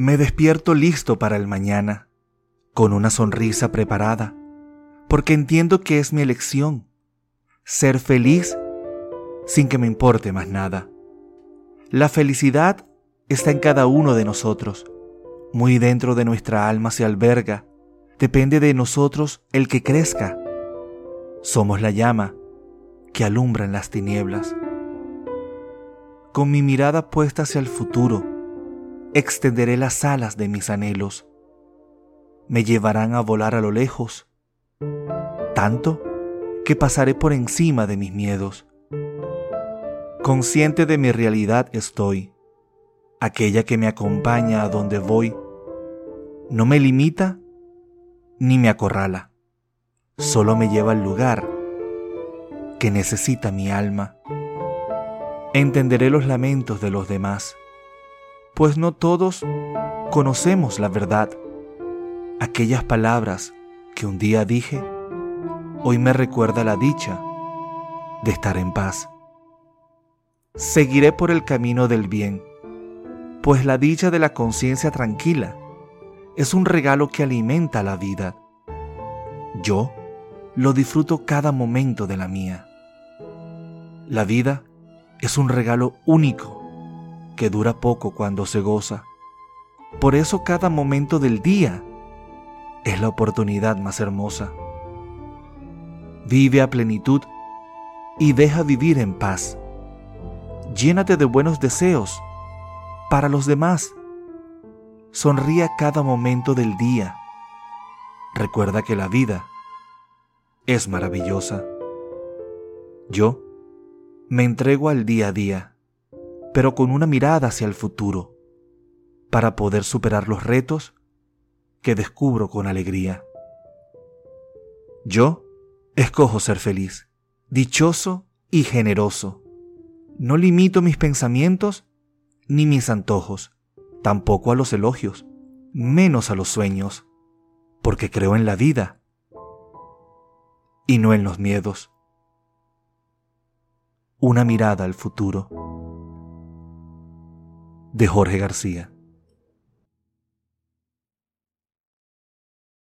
Me despierto listo para el mañana, con una sonrisa preparada, porque entiendo que es mi elección ser feliz sin que me importe más nada. La felicidad está en cada uno de nosotros, muy dentro de nuestra alma se alberga, depende de nosotros el que crezca. Somos la llama que alumbra en las tinieblas. Con mi mirada puesta hacia el futuro, extenderé las alas de mis anhelos. Me llevarán a volar a lo lejos, tanto que pasaré por encima de mis miedos. Consciente de mi realidad estoy, aquella que me acompaña a donde voy, no me limita ni me acorrala, solo me lleva al lugar que necesita mi alma. Entenderé los lamentos de los demás, pues no todos conocemos la verdad. Aquellas palabras que un día dije, hoy me recuerda la dicha de estar en paz. Seguiré por el camino del bien, pues la dicha de la conciencia tranquila es un regalo que alimenta la vida. Yo lo disfruto cada momento de la mía. La vida es un regalo único que dura poco cuando se goza. Por eso cada momento del día es la oportunidad más hermosa. Vive a plenitud y deja vivir en paz. Llénate de buenos deseos para los demás. Sonríe a cada momento del día. Recuerda que la vida es maravillosa. Yo me entrego al día a día, pero con una mirada hacia el futuro, para poder superar los retos que descubro con alegría. Yo escojo ser feliz, dichoso y generoso. No limito mis pensamientos ni mis antojos, tampoco a los elogios, menos a los sueños, porque creo en la vida y no en los miedos una mirada al futuro de Jorge García.